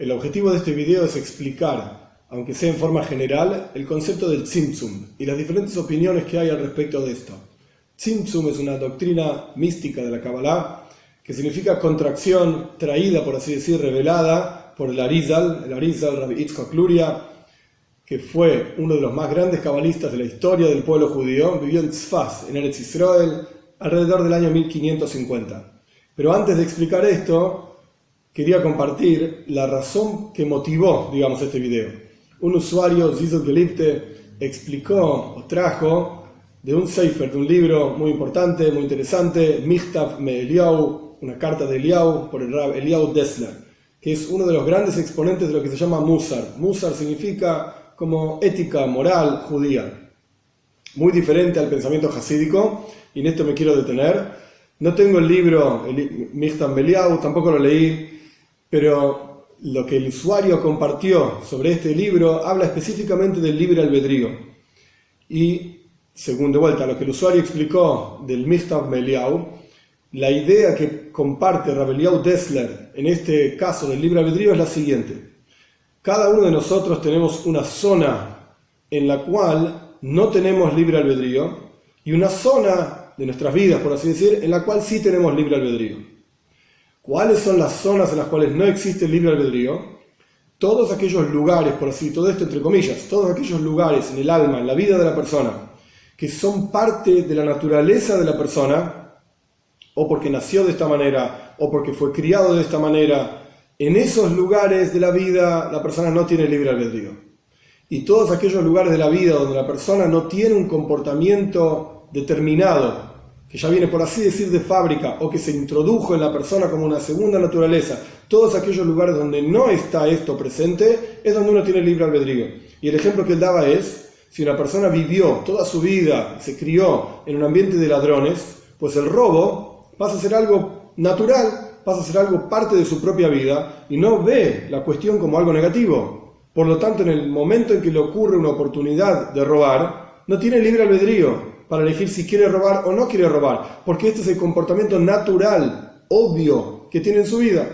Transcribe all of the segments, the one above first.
El objetivo de este video es explicar, aunque sea en forma general, el concepto del Tzimtzum y las diferentes opiniones que hay al respecto de esto. Tzimtzum es una doctrina mística de la Kabbalah que significa contracción traída, por así decir, revelada por el Arizal, el Arizal Rabbi Yitzhak Luria, que fue uno de los más grandes cabalistas de la historia del pueblo judío, vivió en Tzfaz, en Eretz Israel, alrededor del año 1550. Pero antes de explicar esto, quería compartir la razón que motivó, digamos, este video. Un usuario, Zizo Gelipte, explicó o trajo de un sefer, de un libro muy importante, muy interesante, Michtav Me Eliau, una carta de Eliau por el Rab Eliau Dessler, que es uno de los grandes exponentes de lo que se llama Musar. Musar significa como ética moral judía, muy diferente al pensamiento hasídico, y en esto me quiero detener. No tengo el libro, el Michtav Eliau, tampoco lo leí, pero lo que el usuario compartió sobre este libro habla específicamente del libre albedrío. Y, según de vuelta lo que el usuario explicó del Mistav Meliau, la idea que comparte Rabeliau Dessler en este caso del libre albedrío es la siguiente. Cada uno de nosotros tenemos una zona en la cual no tenemos libre albedrío y una zona de nuestras vidas, por así decir, en la cual sí tenemos libre albedrío. ¿Cuáles son las zonas en las cuales no existe el libre albedrío? Todos aquellos lugares, por así, todo esto entre comillas, todos aquellos lugares en el alma, en la vida de la persona, que son parte de la naturaleza de la persona, o porque nació de esta manera, o porque fue criado de esta manera, en esos lugares de la vida la persona no tiene libre albedrío. Y todos aquellos lugares de la vida donde la persona no tiene un comportamiento determinado, que ya viene por así decir de fábrica o que se introdujo en la persona como una segunda naturaleza, todos aquellos lugares donde no está esto presente, es donde uno tiene libre albedrío. Y el ejemplo que él daba es, si una persona vivió toda su vida, se crió en un ambiente de ladrones, pues el robo pasa a ser algo natural, pasa a ser algo parte de su propia vida y no ve la cuestión como algo negativo. Por lo tanto, en el momento en que le ocurre una oportunidad de robar, no tiene libre albedrío, para elegir si quiere robar o no quiere robar, porque este es el comportamiento natural, obvio, que tiene en su vida.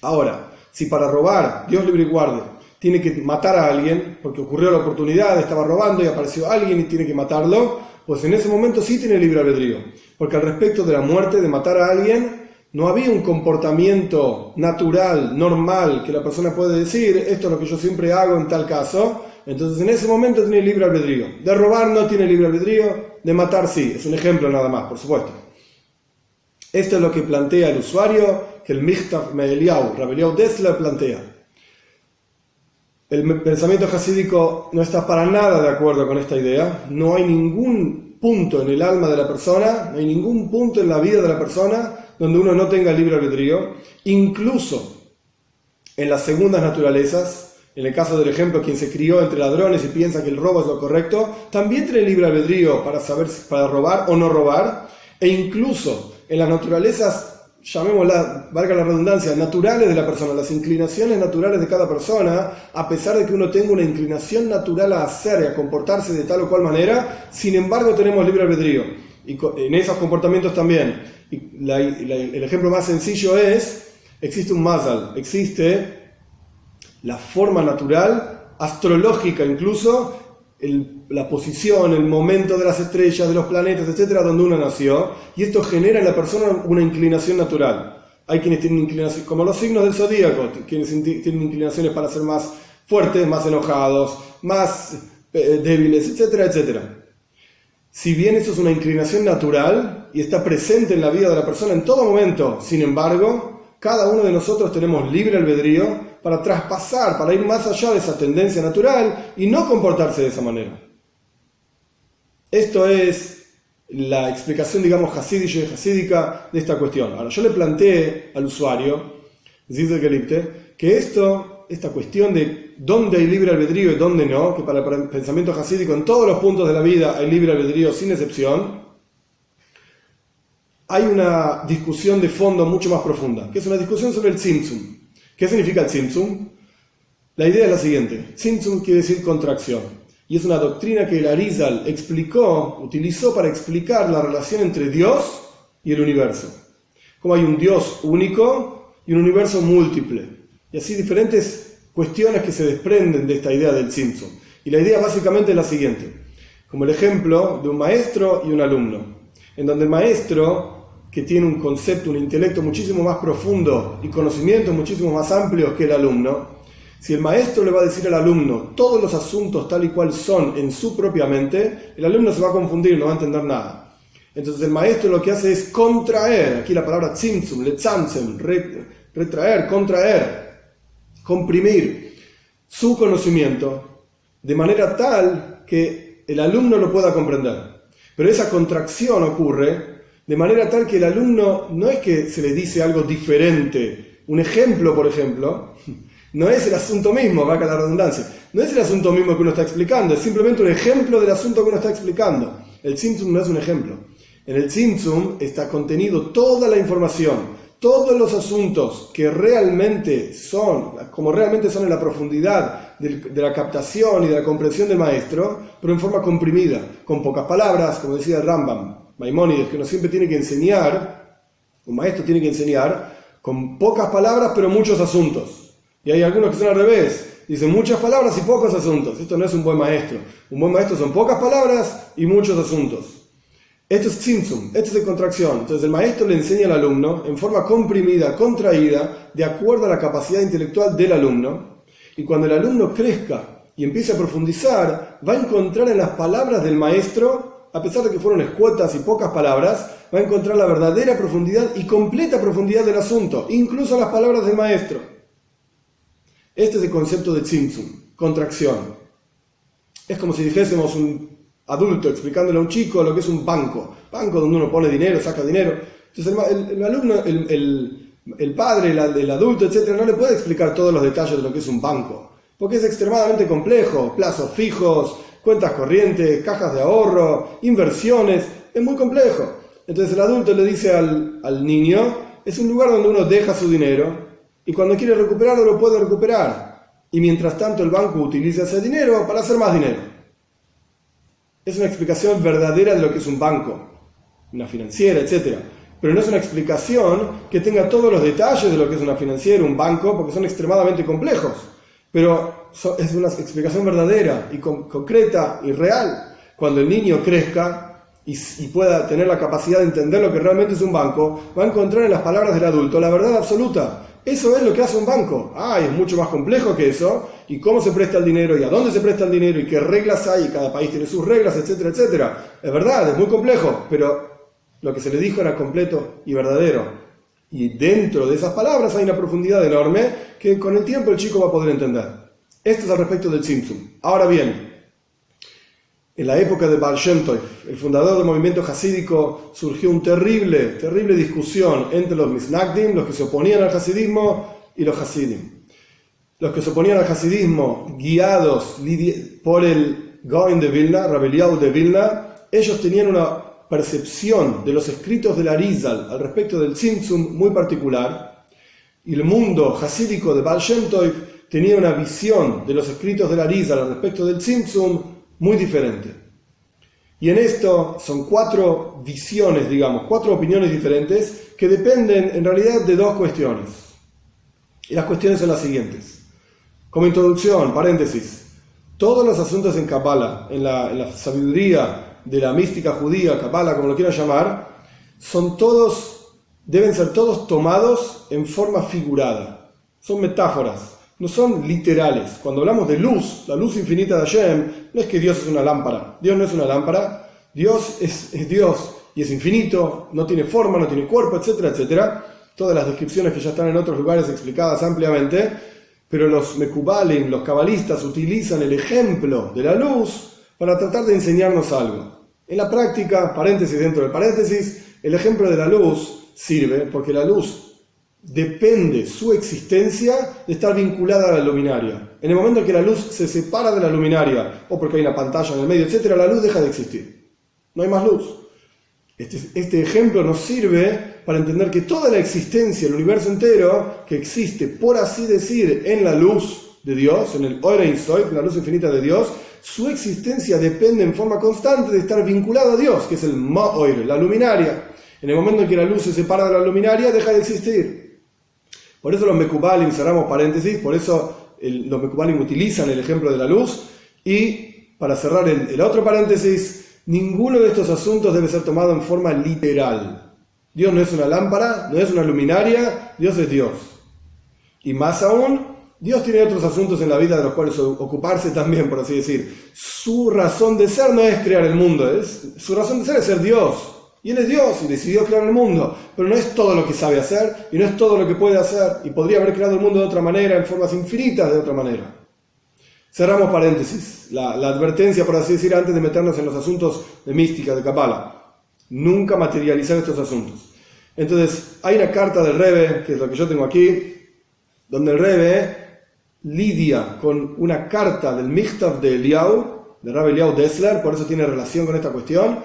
Ahora, si para robar, Dios libre y guarde, tiene que matar a alguien, porque ocurrió la oportunidad, estaba robando y apareció alguien y tiene que matarlo, pues en ese momento sí tiene libre albedrío, porque al respecto de la muerte, de matar a alguien, no había un comportamiento natural, normal, que la persona puede decir, esto es lo que yo siempre hago en tal caso, entonces en ese momento tiene libre albedrío. De robar no tiene libre albedrío, de matar sí. Es un ejemplo nada más, por supuesto. Esto es lo que plantea el usuario, que el Michtav Meeliau, Rabeliau Dessler plantea. El pensamiento hasídico no está para nada de acuerdo con esta idea. No hay ningún punto en el alma de la persona, no hay ningún punto en la vida de la persona donde uno no tenga libre albedrío. Incluso en las segundas naturalezas, en el caso del ejemplo, quien se crió entre ladrones y piensa que el robo es lo correcto, también tiene libre albedrío para saber para robar o no robar, e incluso en las naturalezas, llamémosla, valga la redundancia, naturales de la persona, las inclinaciones naturales de cada persona, a pesar de que uno tenga una inclinación natural a hacer y a comportarse de tal o cual manera, sin embargo tenemos libre albedrío. Y en esos comportamientos también. el ejemplo más sencillo es, existe un mazal, existe la forma natural, astrológica incluso, la posición, el momento de las estrellas, de los planetas, etcétera, donde uno nació, y esto genera en la persona una inclinación natural. Hay quienes tienen inclinación, como los signos del zodíaco, quienes tienen inclinaciones para ser más fuertes, más enojados, más eh, débiles, etcétera, etcétera. Si bien eso es una inclinación natural y está presente en la vida de la persona en todo momento, sin embargo, cada uno de nosotros tenemos libre albedrío para traspasar, para ir más allá de esa tendencia natural y no comportarse de esa manera. Esto es la explicación, digamos, hasídica de esta cuestión. Ahora, yo le planteé al usuario, que esto, esta cuestión de dónde hay libre albedrío y dónde no, que para el pensamiento hasídico en todos los puntos de la vida hay libre albedrío sin excepción, hay una discusión de fondo mucho más profunda, que es una discusión sobre el Tzimtzum. ¿Qué significa el Tzimtzum? La idea es la siguiente. Tzimtzum quiere decir contracción. Y es una doctrina que el Arizal explicó, utilizó para explicar la relación entre Dios y el universo. Como hay un Dios único y un universo múltiple. Y así diferentes cuestiones que se desprenden de esta idea del Tzimtzum. Y la idea básicamente es la siguiente, como el ejemplo de un maestro y un alumno, en donde el maestro, que tiene un concepto, un intelecto muchísimo más profundo y conocimientos muchísimo más amplios que el alumno, si el maestro le va a decir al alumno todos los asuntos tal y cual son en su propia mente, el alumno se va a confundir, no va a entender nada. Entonces el maestro lo que hace es contraer, aquí la palabra tzimtzum, letzamtzem, retraer, contraer, comprimir su conocimiento de manera tal que el alumno lo pueda comprender. Pero esa contracción ocurre de manera tal que el alumno no es que se le dice algo diferente. Un ejemplo, por ejemplo, no es el asunto mismo, va a la redundancia, no es el asunto mismo que uno está explicando, es simplemente un ejemplo del asunto que uno está explicando. El Tzimtzum no es un ejemplo. En el Tzimtzum está contenido toda la información, todos los asuntos que realmente son, como realmente son en la profundidad de la captación y de la comprensión del maestro, pero en forma comprimida, con pocas palabras, como decía Rambam, Maimónides, que uno siempre tiene que enseñar, un maestro tiene que enseñar con pocas palabras, pero muchos asuntos. Y hay algunos que son al revés. Dicen muchas palabras y pocos asuntos. Esto no es un buen maestro. Un buen maestro son pocas palabras y muchos asuntos. Esto es tzimtzum, esto es contracción. Entonces el maestro le enseña al alumno en forma comprimida, contraída, de acuerdo a la capacidad intelectual del alumno. Y cuando el alumno crezca y empiece a profundizar, va a encontrar en las palabras del maestro, a pesar de que fueron escuetas y pocas palabras, va a encontrar la verdadera profundidad y completa profundidad del asunto, incluso las palabras del maestro. Este es el concepto de tzimtzum, contracción. Es como si dijésemos un adulto explicándole a un chico lo que es un banco. Banco donde uno pone dinero, saca dinero. Entonces el, alumno, el, padre, el, adulto, etcétera, no le puede explicar todos los detalles de lo que es un banco. Porque es extremadamente complejo. Plazos fijos, cuentas corrientes, cajas de ahorro, inversiones. Es muy complejo. Entonces el adulto le dice al, niño, es un lugar donde uno deja su dinero y cuando quiere recuperarlo lo puede recuperar. Y mientras tanto el banco utiliza ese dinero para hacer más dinero. Es una explicación verdadera de lo que es un banco, una financiera, etc. Pero no es una explicación que tenga todos los detalles de lo que es una financiera, un banco, porque son extremadamente complejos. Pero es una explicación verdadera y concreta y real. Cuando el niño crezca y, pueda tener la capacidad de entender lo que realmente es un banco, va a encontrar en las palabras del adulto la verdad absoluta eso es lo que hace un banco. Ah, es mucho más complejo que eso. Y cómo se presta el dinero, y a dónde se presta el dinero, y qué reglas hay, y cada país tiene sus reglas, etcétera, etcétera. Es verdad, es muy complejo, pero lo que se le dijo era completo y verdadero. Y dentro de esas palabras hay una profundidad enorme que con el tiempo el chico va a poder entender. Esto es al respecto del Simpson. Ahora bien, en la época de Baal Shem el fundador del movimiento hasídico, surgió una terrible, terrible discusión entre los Misnagdim, los que se oponían al hasidismo, y los hasidim. Los que se oponían al hasidismo, guiados por el Gaon de Vilna, Rabeliau de Vilna, ellos tenían una percepción de los escritos del Arizal al respecto del Tzimtzum muy particular, y el mundo hasídico de Baal Shem tenía una visión de los escritos del Arizal al respecto del Tzimtzum muy diferente. Y en esto son cuatro visiones, digamos, cuatro opiniones diferentes que dependen en realidad de dos cuestiones. Y las cuestiones son las siguientes. Como introducción, paréntesis, todos los asuntos en Kabbalah, en la, sabiduría de la mística judía, Kabbalah, como lo quieran llamar, son todos, deben ser todos tomados en forma figurada. Son metáforas no son literales. Cuando hablamos de luz, la luz infinita de Hashem, no es que Dios es una lámpara. Dios no es una lámpara. Dios es, Dios y es infinito, no tiene forma, no tiene cuerpo, etcétera, etcétera. Todas las descripciones que ya están en otros lugares explicadas ampliamente. Pero los Mekubalim, los cabalistas, utilizan el ejemplo de la luz para tratar de enseñarnos algo. En la práctica, paréntesis dentro del paréntesis, el ejemplo de la luz sirve porque la luz depende su existencia de estar vinculada a la luminaria. En el momento en que la luz se separa de la luminaria, o porque hay una pantalla en el medio, etc., la luz deja de existir. No hay más luz. Este, este, ejemplo nos sirve para entender que toda la existencia, el universo entero, que existe, por así decir, en la luz de Dios, en el Orein en la luz infinita de Dios, su existencia depende en forma constante de estar vinculado a Dios, que es el Ma'oir, la luminaria. En el momento en que la luz se separa de la luminaria, deja de existir. Por eso los Mekubalim, cerramos paréntesis, por eso los Mekubalim utilizan el ejemplo de la luz. Y para cerrar el otro paréntesis, ninguno de estos asuntos debe ser tomado en forma literal. Dios no es una lámpara, no es una luminaria, Dios es Dios. Y más aún, Dios tiene otros asuntos en la vida de los cuales ocuparse también, por así decir. Su razón de ser no es crear el mundo, es, su razón de ser es ser Dios. Y Él es Dios y decidió crear el mundo, pero no es todo lo que sabe hacer y no es todo lo que puede hacer y podría haber creado el mundo de otra manera, en formas infinitas de otra manera. Cerramos paréntesis, la, advertencia, por así decir, antes de meternos en los asuntos de mística, de Kabbalah nunca materializar estos asuntos. Entonces, hay una carta del Rebe, que es lo que yo tengo aquí, donde el Rebe lidia con una carta del Michtav de Eliau, de Rabbi Eliau Dessler, por eso tiene relación con esta cuestión,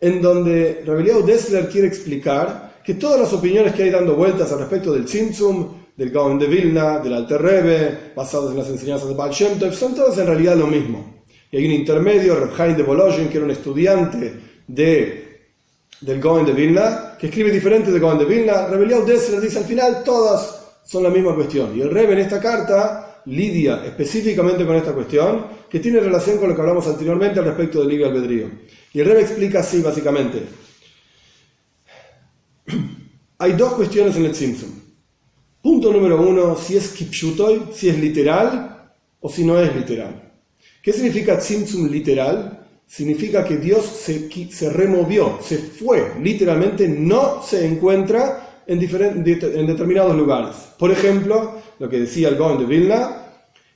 en donde Rabbi Eliau Dessler quiere explicar que todas las opiniones que hay dando vueltas al respecto del Tzimtzum, del Gaon de Vilna, del Alter Rebbe, basadas en las enseñanzas de Baal Shem Tov, son todas en realidad lo mismo. Y hay un intermedio, Reb de Bologin, que era un estudiante de del Goen de Vilna, que escribe diferente del Goen de Vilna. Rebelión Dessler dice al final todas son la misma cuestión. Y el Rebbe en esta carta lidia específicamente con esta cuestión, que tiene relación con lo que hablamos anteriormente al respecto del libre albedrío. Y el Rebbe explica así básicamente. Hay dos cuestiones en el Simpson. Punto número uno, si es kipshutoy, si es literal o si no es literal. ¿Qué significa Tzimtzum literal? significa que Dios se, se removió, se fue, literalmente no se encuentra en, en determinados lugares. Por ejemplo, lo que decía el Gaon de Vilna,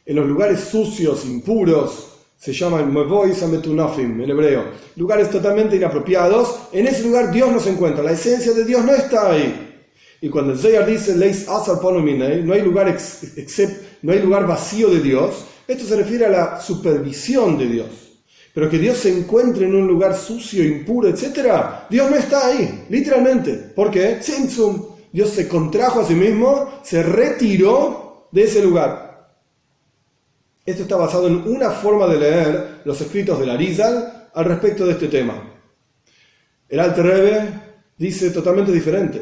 en los lugares sucios, impuros, se llaman Mevoisametunafim en hebreo, lugares totalmente inapropiados, en ese lugar Dios no se encuentra, la esencia de Dios no está ahí. Y cuando el Zayar dice Leis Asar no hay lugar no hay lugar vacío de Dios, esto se refiere a la supervisión de Dios pero que Dios se encuentre en un lugar sucio, impuro, etc., Dios no está ahí, literalmente. ¿Por qué? Dios se contrajo a sí mismo, se retiró de ese lugar. Esto está basado en una forma de leer los escritos de la Arizal al respecto de este tema. El Alter Rebbe dice totalmente diferente.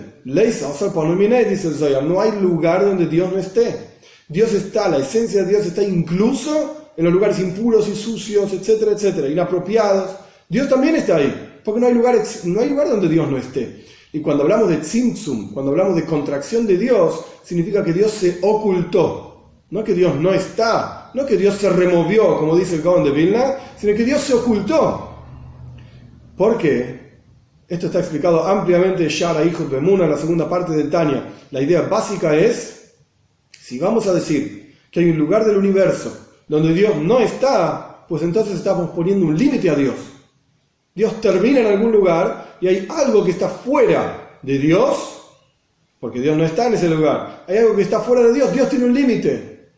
dice el no hay lugar donde Dios no esté. Dios está, la esencia de Dios está incluso en los lugares impuros y sucios, etcétera, etcétera, inapropiados. Dios también está ahí, porque no hay lugar, no hay lugar donde Dios no esté. Y cuando hablamos de tzimtzum, cuando hablamos de contracción de Dios, significa que Dios se ocultó. No que Dios no está, no que Dios se removió, como dice el Gaon de Vilna, sino que Dios se ocultó. ¿Por qué? Esto está explicado ampliamente en Shara, hijo de Muna, en la segunda parte de Tania. La idea básica es, si vamos a decir que hay un lugar del universo donde Dios no está, pues entonces estamos poniendo un límite a Dios. Dios termina en algún lugar y hay algo que está fuera de Dios, porque Dios no está en ese lugar. Hay algo que está fuera de Dios, Dios tiene un límite.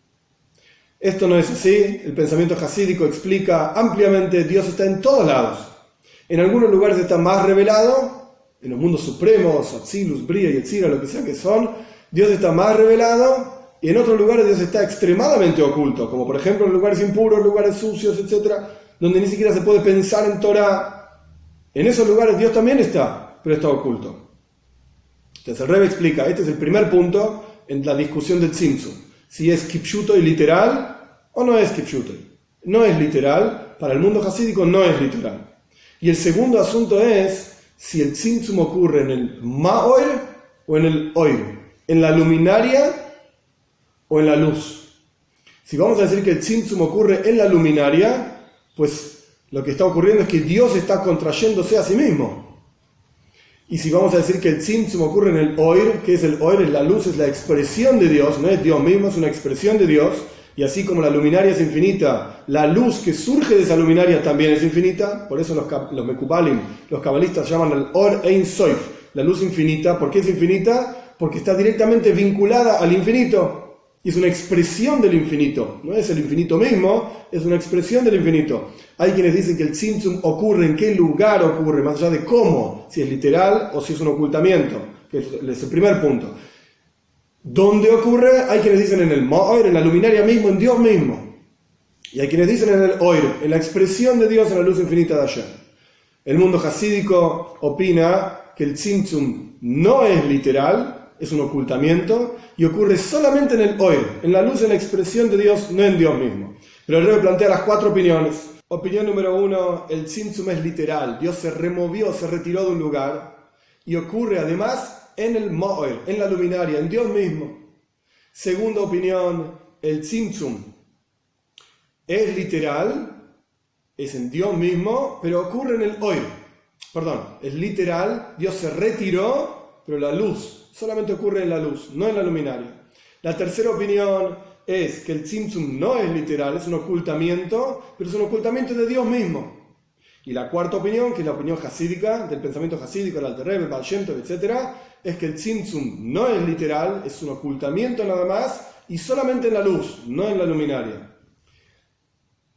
Esto no es así, el pensamiento hasídico explica ampliamente, Dios está en todos lados. En algunos lugares está más revelado, en los mundos supremos, Atzilus, Bria y Etzira, lo que sea que son, Dios está más revelado y en otros lugares Dios está extremadamente oculto, como por ejemplo en lugares impuros, lugares sucios, etc., donde ni siquiera se puede pensar en Torah. En esos lugares Dios también está, pero está oculto. Entonces el Rebbe explica, este es el primer punto en la discusión del Tzimtzum, si es Kipshuto y literal o no es Kipshuto. No es literal, para el mundo hasídico no es literal. Y el segundo asunto es si el Tzimtzum ocurre en el Ma'oir o en el Oir, en la luminaria o en la luz. Si vamos a decir que el Tzimtzum ocurre en la luminaria, pues lo que está ocurriendo es que Dios está contrayéndose a sí mismo. Y si vamos a decir que el Tzimtzum ocurre en el Oir, que es el Oir, es la luz, es la expresión de Dios, no es Dios mismo, es una expresión de Dios, y así como la luminaria es infinita, la luz que surge de esa luminaria también es infinita, por eso los, Mekubalim, los cabalistas llaman el Or Ein Soif, la luz infinita, ¿por qué es infinita? Porque está directamente vinculada al infinito es una expresión del infinito, no es el infinito mismo, es una expresión del infinito. Hay quienes dicen que el Tzimtzum ocurre en qué lugar ocurre, más allá de cómo, si es literal o si es un ocultamiento, que es el primer punto. ¿Dónde ocurre? Hay quienes dicen en el Ma'oir, en la luminaria mismo, en Dios mismo. Y hay quienes dicen en el Oir, en la expresión de Dios en la luz infinita de ayer. El mundo hasídico opina que el Tzimtzum no es literal, es un ocultamiento y ocurre solamente en el oír, en la luz, en la expresión de Dios, no en Dios mismo. Pero el rey plantea las cuatro opiniones. Opinión número uno, el Tzimtzum es literal. Dios se removió, se retiró de un lugar y ocurre además en el Mo'er, en la luminaria, en Dios mismo. Segunda opinión, el Tzimtzum es literal, es en Dios mismo, pero ocurre en el Oir. Perdón, es literal, Dios se retiró, pero la luz solamente ocurre en la luz, no en la luminaria. La tercera opinión es que el Tzimtzum no es literal, es un ocultamiento, pero es un ocultamiento de Dios mismo. Y la cuarta opinión, que es la opinión hasídica, del pensamiento hasídico, el Alter el Baal etc., es que el Tzimtzum no es literal, es un ocultamiento nada más, y solamente en la luz, no en la luminaria.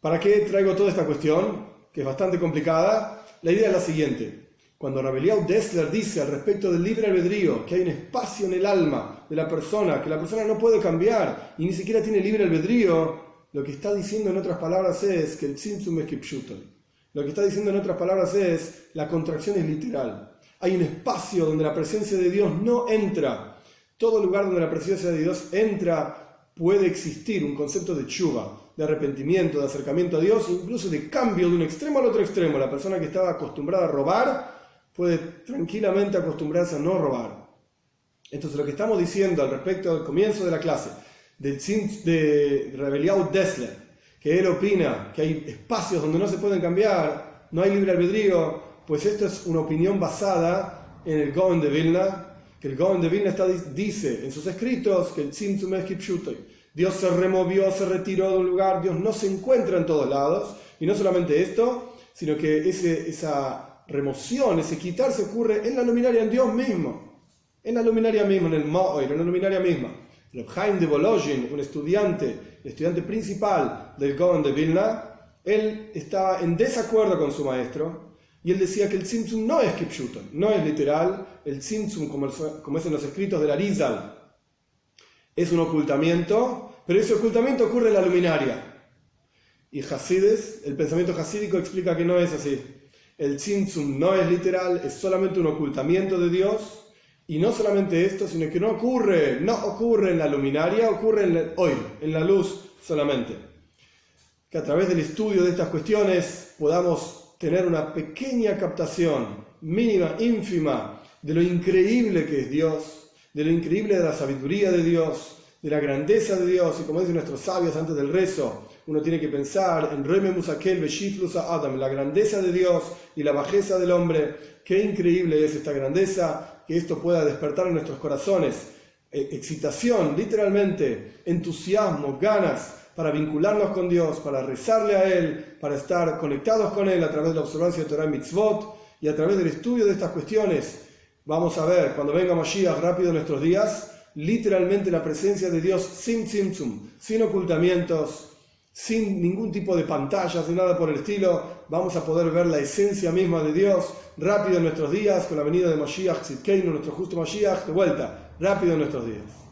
¿Para qué traigo toda esta cuestión? Que es bastante complicada. La idea es la siguiente. Cuando Rabeliau Dessler dice al respecto del libre albedrío que hay un espacio en el alma de la persona, que la persona no puede cambiar y ni siquiera tiene libre albedrío, lo que está diciendo en otras palabras es que el Tzimtzum es Kipshuton. Lo que está diciendo en otras palabras es la contracción es literal. Hay un espacio donde la presencia de Dios no entra. Todo lugar donde la presencia de Dios entra puede existir un concepto de chuva, de arrepentimiento, de acercamiento a Dios, incluso de cambio de un extremo al otro extremo. La persona que estaba acostumbrada a robar puede tranquilamente acostumbrarse a no robar. Entonces lo que estamos diciendo al respecto del comienzo de la clase, del de Rebeliao Dessler, que él opina que hay espacios donde no se pueden cambiar, no hay libre albedrío, pues esto es una opinión basada en el Goen de Vilna, que el Goen de Vilna está, dice en sus escritos que el Tzimtzum es Dios se removió, se retiró de un lugar, Dios no se encuentra en todos lados, y no solamente esto, sino que ese, esa remoción, ese quitarse ocurre en la luminaria, en Dios mismo. En la luminaria misma, en el Mo'ir, en la luminaria misma. El Haim de Bologin, un estudiante, estudiante principal del Gaon de Vilna, él estaba en desacuerdo con su maestro y él decía que el Tzimtzum no es Kipshuton, no es literal. El Tzimtzum, como, como es en los escritos de la Rizal, es un ocultamiento, pero ese ocultamiento ocurre en la luminaria. Y Hasides, el pensamiento hasídico explica que no es así el Tzimtzum no es literal, es solamente un ocultamiento de Dios. Y no solamente esto, sino que no ocurre, no ocurre en la luminaria, ocurre en hoy, en la luz solamente. Que a través del estudio de estas cuestiones podamos tener una pequeña captación, mínima, ínfima, de lo increíble que es Dios, de lo increíble de la sabiduría de Dios, de la grandeza de Dios, y como dicen nuestros sabios antes del rezo, uno tiene que pensar en Reme Musakel Adam, la grandeza de Dios y la bajeza del hombre. Qué increíble es esta grandeza, que esto pueda despertar en nuestros corazones eh, excitación, literalmente, entusiasmo, ganas para vincularnos con Dios, para rezarle a Él, para estar conectados con Él a través de la observancia de Torah Mitzvot y a través del estudio de estas cuestiones. Vamos a ver, cuando venga Mashiach rápido en nuestros días, literalmente la presencia de Dios sin tzimtzum, sin ocultamientos, sin ningún tipo de pantallas ni nada por el estilo, vamos a poder ver la esencia misma de Dios rápido en nuestros días, con la venida de Mashiach, Tzidkeinu, nuestro justo Mashiach, de vuelta, rápido en nuestros días.